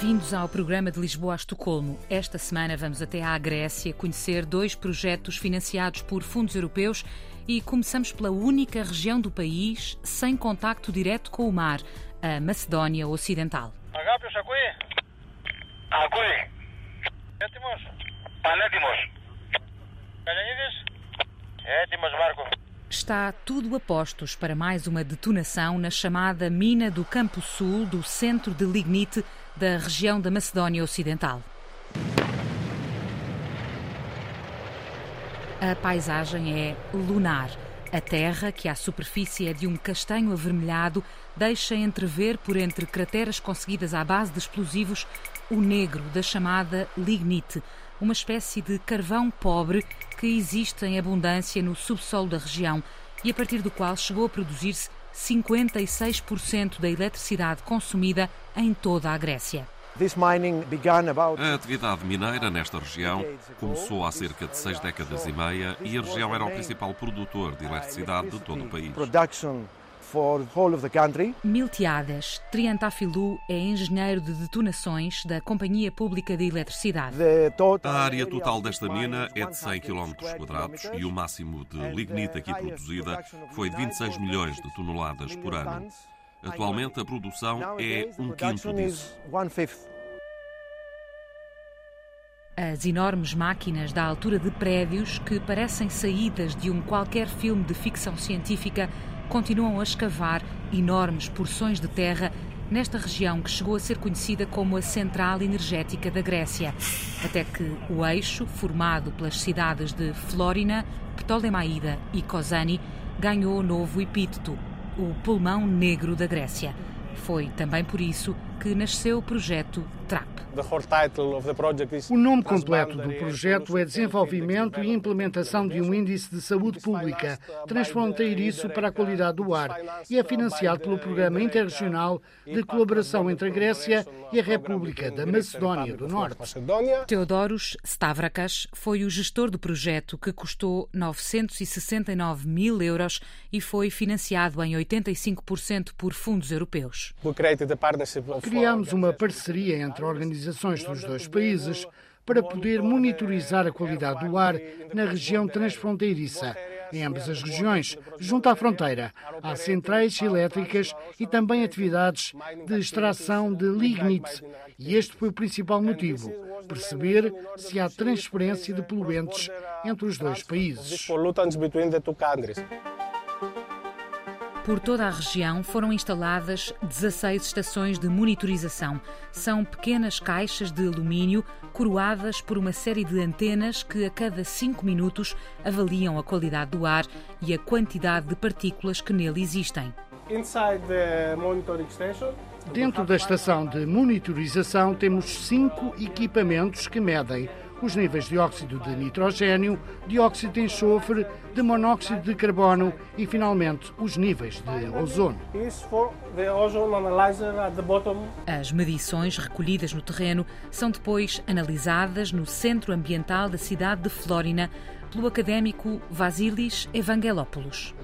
Bem-vindos ao programa de Lisboa a Estocolmo. Esta semana vamos até à Grécia conhecer dois projetos financiados por fundos europeus e começamos pela única região do país sem contacto direto com o mar, a Macedónia Ocidental. Está tudo a postos para mais uma detonação na chamada mina do Campo Sul do centro de lignite da região da Macedónia Ocidental. A paisagem é lunar. A terra, que à superfície é de um castanho avermelhado, deixa entrever por entre crateras conseguidas à base de explosivos o negro da chamada lignite, uma espécie de carvão pobre que existe em abundância no subsolo da região e a partir do qual chegou a produzir-se 56% da eletricidade consumida em toda a Grécia. A atividade mineira nesta região começou há cerca de seis décadas e meia e a região era o principal produtor de eletricidade de todo o país. Miltiades Triantafilou é engenheiro de detonações da Companhia Pública de Eletricidade. A área total desta mina é de 100 km quadrados e o máximo de lignite aqui produzida foi de 26 milhões de toneladas por ano. Atualmente a produção é um quinto disso. As enormes máquinas da altura de prédios, que parecem saídas de um qualquer filme de ficção científica, continuam a escavar enormes porções de terra nesta região que chegou a ser conhecida como a Central Energética da Grécia, até que o eixo, formado pelas cidades de Flórina, Ptolemaida e Kozani, ganhou novo epíteto, o pulmão negro da Grécia. Foi também por isso que nasceu o projeto TRAP. O nome completo do projeto é Desenvolvimento e Implementação de um Índice de Saúde Pública transfronteiriço para a qualidade do ar e é financiado pelo Programa Interregional de Colaboração entre a Grécia e a República da Macedónia do Norte. Teodoros Stavrakas foi o gestor do projeto que custou 969 mil euros e foi financiado em 85% por fundos europeus. Criámos uma parceria entre organizações dos dois países para poder monitorizar a qualidade do ar na região transfronteiriça. Em ambas as regiões, junto à fronteira, há centrais elétricas e também atividades de extração de lignite. E este foi o principal motivo: perceber se há transferência de poluentes entre os dois países. Por toda a região foram instaladas 16 estações de monitorização. São pequenas caixas de alumínio coroadas por uma série de antenas que a cada 5 minutos avaliam a qualidade do ar e a quantidade de partículas que nele existem. Dentro da estação de monitorização temos cinco equipamentos que medem os níveis de óxido de nitrogênio, dióxido de enxofre, de monóxido de carbono e, finalmente, os níveis de ozono. As medições recolhidas no terreno são depois analisadas no Centro Ambiental da cidade de Flórina pelo académico Vasilis Evangelopoulos.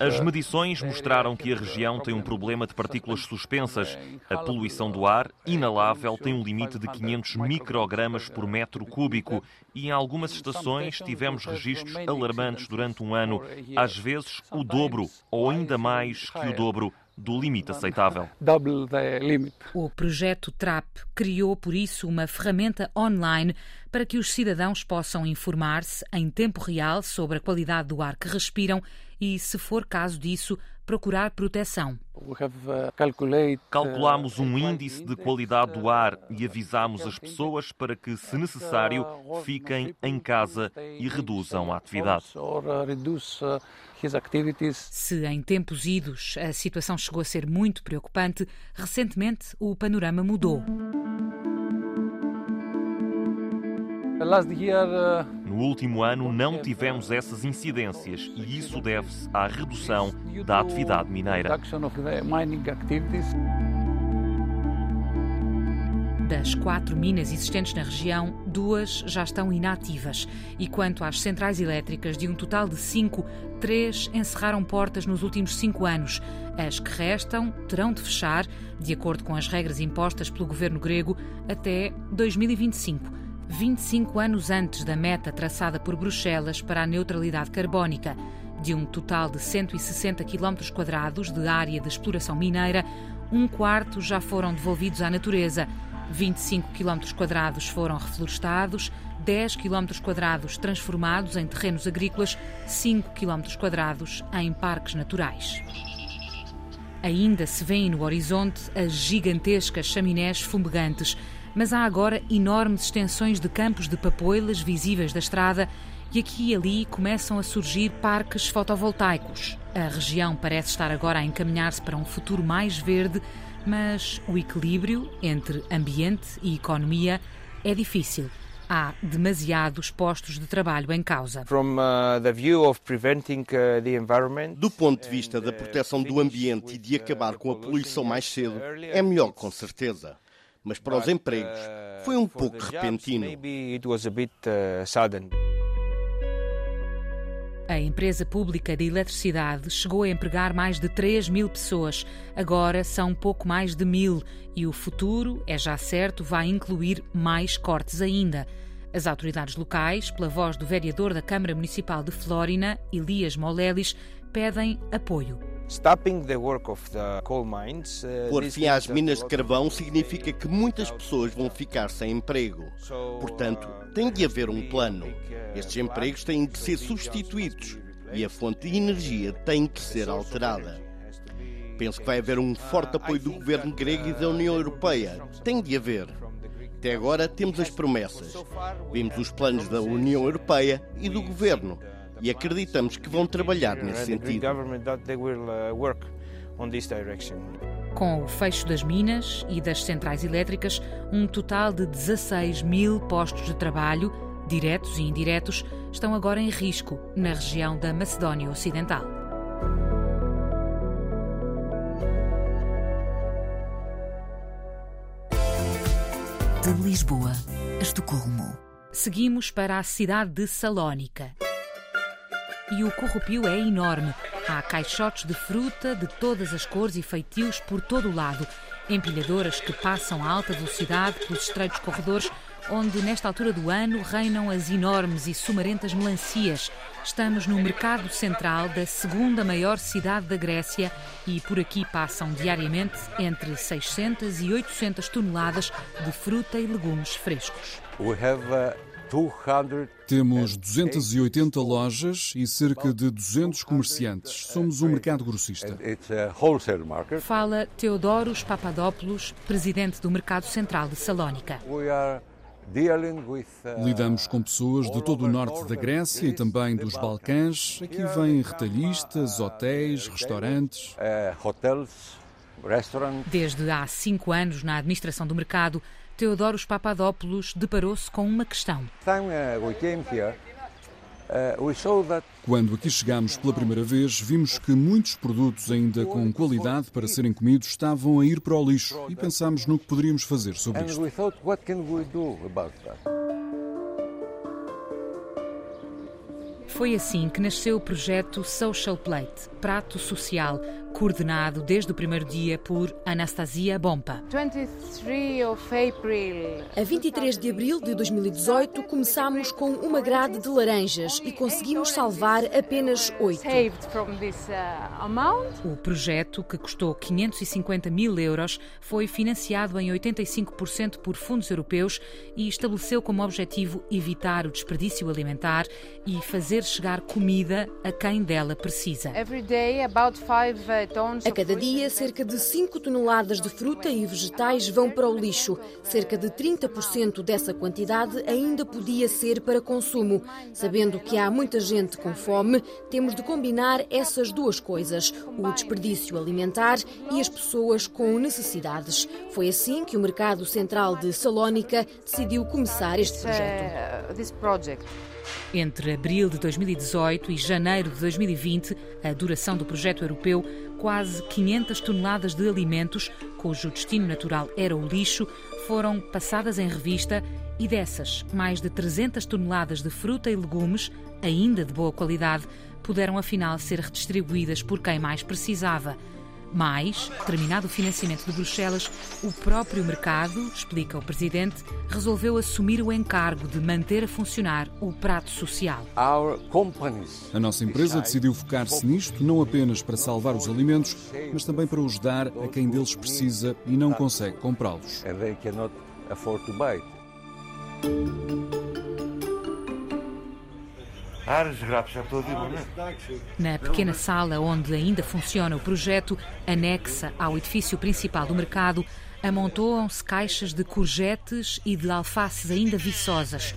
As medições mostraram que a região tem um problema de partículas suspensas. A poluição do ar, inalável, tem um limite de 500 microgramas por metro cúbico e em algumas estações tivemos registros alarmantes durante um ano, às vezes o dobro ou ainda mais que o dobro do limite aceitável. O projeto TRAP criou, por isso, uma ferramenta online para que os cidadãos possam informar-se em tempo real sobre a qualidade do ar que respiram e, se for caso disso, procurar proteção. Calculamos um índice de qualidade do ar e avisamos as pessoas para que, se necessário, fiquem em casa e reduzam a atividade. Se em tempos idos a situação chegou a ser muito preocupante, recentemente o panorama mudou. No último ano não tivemos essas incidências e isso deve-se à redução da atividade mineira. Das quatro minas existentes na região, duas já estão inativas. E quanto às centrais elétricas, de um total de cinco, três encerraram portas nos últimos cinco anos. As que restam terão de fechar, de acordo com as regras impostas pelo governo grego, até 2025. 25 anos antes da meta traçada por Bruxelas para a neutralidade carbónica. De um total de 160 km de área de exploração mineira, um quarto já foram devolvidos à natureza 25 km quadrados foram reflorestados, 10 km quadrados transformados em terrenos agrícolas, 5 km quadrados em parques naturais. Ainda se vêem no horizonte as gigantescas chaminés fumegantes, mas há agora enormes extensões de campos de papoilas visíveis da estrada e aqui e ali começam a surgir parques fotovoltaicos. A região parece estar agora a encaminhar-se para um futuro mais verde mas o equilíbrio entre ambiente e economia é difícil. Há demasiados postos de trabalho em causa. Uh, uh, do ponto de vista da proteção do ambiente e de acabar com a poluição mais cedo, é melhor com certeza. Mas para os empregos, foi um pouco repentino. A empresa pública de eletricidade chegou a empregar mais de 3 mil pessoas. Agora são pouco mais de mil e o futuro, é já certo, vai incluir mais cortes ainda. As autoridades locais, pela voz do vereador da Câmara Municipal de Flórina, Elias Molelis, pedem apoio. Uh, Pôr fim às minas de carvão significa que muitas pessoas vão ficar sem emprego. Portanto, tem de haver um plano. Estes empregos têm de ser substituídos e a fonte de energia tem de ser alterada. Penso que vai haver um forte apoio do governo grego e da União Europeia. Tem de haver. Até agora temos as promessas. Vimos os planos da União Europeia e do governo e acreditamos que vão trabalhar nesse sentido. Com o fecho das minas e das centrais elétricas, um total de 16 mil postos de trabalho, diretos e indiretos, estão agora em risco na região da Macedónia Ocidental. De Lisboa a Estocolmo. Seguimos para a cidade de Salónica e o corrupio é enorme. Há caixotes de fruta de todas as cores e feitios por todo o lado. Empilhadoras que passam a alta velocidade pelos estreitos corredores, onde nesta altura do ano reinam as enormes e sumarentas melancias. Estamos no mercado central da segunda maior cidade da Grécia e por aqui passam diariamente entre 600 e 800 toneladas de fruta e legumes frescos. We have, uh... Temos 280 lojas e cerca de 200 comerciantes. Somos um mercado grossista. Fala Teodoros Papadopoulos, presidente do Mercado Central de Salónica. Uh, Lidamos com pessoas de todo o norte da Grécia e também dos Balcãs. Aqui vêm retalhistas, hotéis, restaurantes. Uh, Desde há cinco anos na administração do mercado, Teodoros Papadopoulos deparou-se com uma questão. Quando aqui chegámos pela primeira vez, vimos que muitos produtos ainda com qualidade para serem comidos estavam a ir para o lixo e pensámos no que poderíamos fazer sobre isto. Foi assim que nasceu o projeto Social Plate, Prato Social, coordenado desde o primeiro dia por Anastasia Bompa. A 23 de abril de 2018 começámos com uma grade de laranjas e conseguimos salvar apenas oito. Uh, o projeto, que custou 550 mil euros, foi financiado em 85% por fundos europeus e estabeleceu como objetivo evitar o desperdício alimentar e fazer chegar comida a quem dela precisa. A cada dia, cerca de 5 toneladas de fruta e vegetais vão para o lixo. Cerca de 30% dessa quantidade ainda podia ser para consumo. Sabendo que há muita gente com fome, temos de combinar essas duas coisas: o desperdício alimentar e as pessoas com necessidades. Foi assim que o Mercado Central de Salónica decidiu começar este projeto. Entre abril de 2018 e janeiro de 2020, a duração do projeto europeu quase 500 toneladas de alimentos, cujo destino natural era o lixo, foram passadas em revista e dessas, mais de 300 toneladas de fruta e legumes, ainda de boa qualidade, puderam afinal ser redistribuídas por quem mais precisava. Mas, terminado o financiamento de Bruxelas, o próprio mercado, explica o presidente, resolveu assumir o encargo de manter a funcionar o prato social. A nossa empresa decidiu focar-se nisto não apenas para salvar os alimentos, mas também para os dar a quem deles precisa e não consegue comprá-los. Na pequena sala onde ainda funciona o projeto, anexa ao edifício principal do mercado, amontoam-se caixas de courgettes e de alfaces ainda viçosas.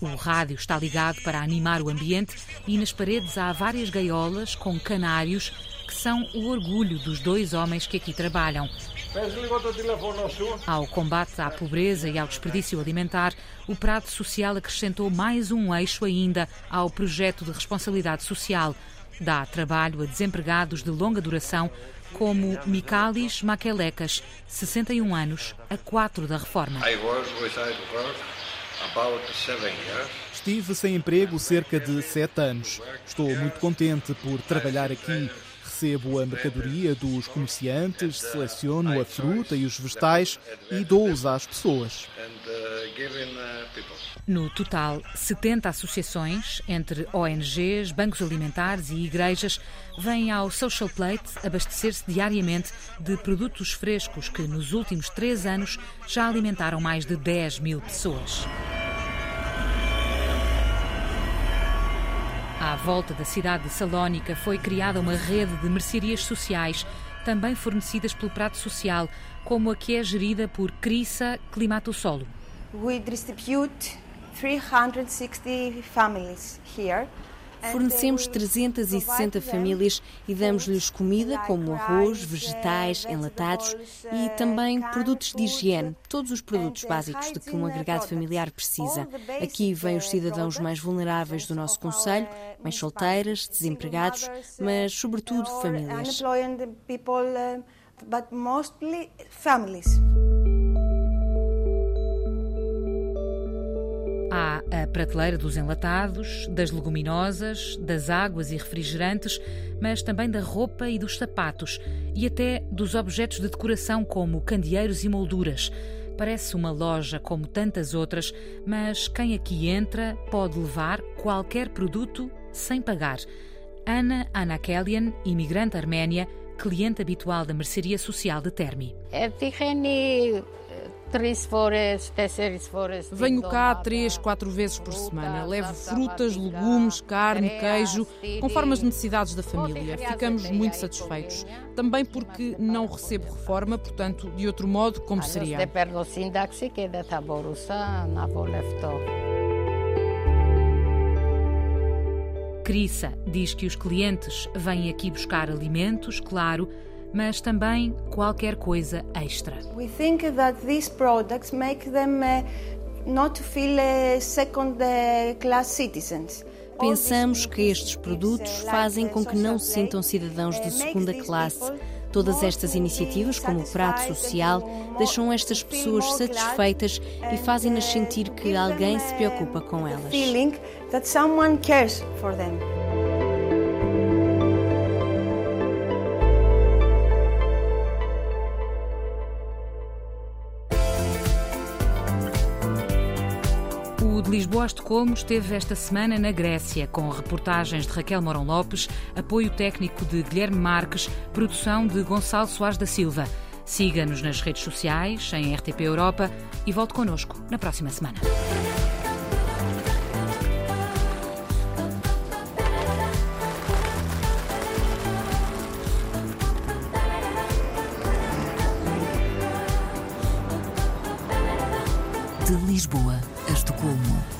O rádio está ligado para animar o ambiente e nas paredes há várias gaiolas com canários que são o orgulho dos dois homens que aqui trabalham. Ao combate à pobreza e ao desperdício alimentar, o Prato Social acrescentou mais um eixo ainda ao projeto de responsabilidade social. Dá trabalho a desempregados de longa duração, como Micalis Maquelecas, 61 anos, a 4 da reforma. Estive sem emprego cerca de sete anos. Estou muito contente por trabalhar aqui recebo a mercadoria dos comerciantes, seleciono a fruta e os vegetais e dou-os às pessoas. No total, 70 associações, entre ONGs, bancos alimentares e igrejas, vêm ao Social Plate abastecer-se diariamente de produtos frescos que, nos últimos três anos, já alimentaram mais de 10 mil pessoas. À volta da cidade de Salónica foi criada uma rede de mercearias sociais, também fornecidas pelo Prato Social, como a que é gerida por Crissa Climato Solo. We distribute 360 families here Fornecemos 360 famílias e damos-lhes comida como arroz, vegetais, enlatados e também produtos de higiene, todos os produtos básicos de que um agregado familiar precisa. Aqui vêm os cidadãos mais vulneráveis do nosso Conselho, mães solteiras, desempregados, mas sobretudo famílias. Há a prateleira dos enlatados, das leguminosas, das águas e refrigerantes, mas também da roupa e dos sapatos e até dos objetos de decoração como candeeiros e molduras. Parece uma loja como tantas outras, mas quem aqui entra pode levar qualquer produto sem pagar. Ana Anakelian, imigrante arménia, cliente habitual da mercearia social de Termi. É Venho cá três, quatro vezes por semana. Levo frutas, legumes, carne, queijo, conforme as necessidades da família. Ficamos muito satisfeitos. Também porque não recebo reforma, portanto, de outro modo, como seria? Crissa diz que os clientes vêm aqui buscar alimentos, claro, mas também qualquer coisa extra. We think that these products make them uh, not feel uh, second uh, class citizens. Pensamos que estes produtos fazem com que não se sintam cidadãos de segunda classe. Todas estas iniciativas, como o Prato Social, deixam estas pessoas satisfeitas e fazem-nas sentir que alguém se preocupa com elas. Lisboa a Estocolmo esteve esta semana na Grécia, com reportagens de Raquel Morão Lopes, apoio técnico de Guilherme Marques, produção de Gonçalo Soares da Silva. Siga-nos nas redes sociais, em RTP Europa e volte connosco na próxima semana. De Lisboa a Estocolmo.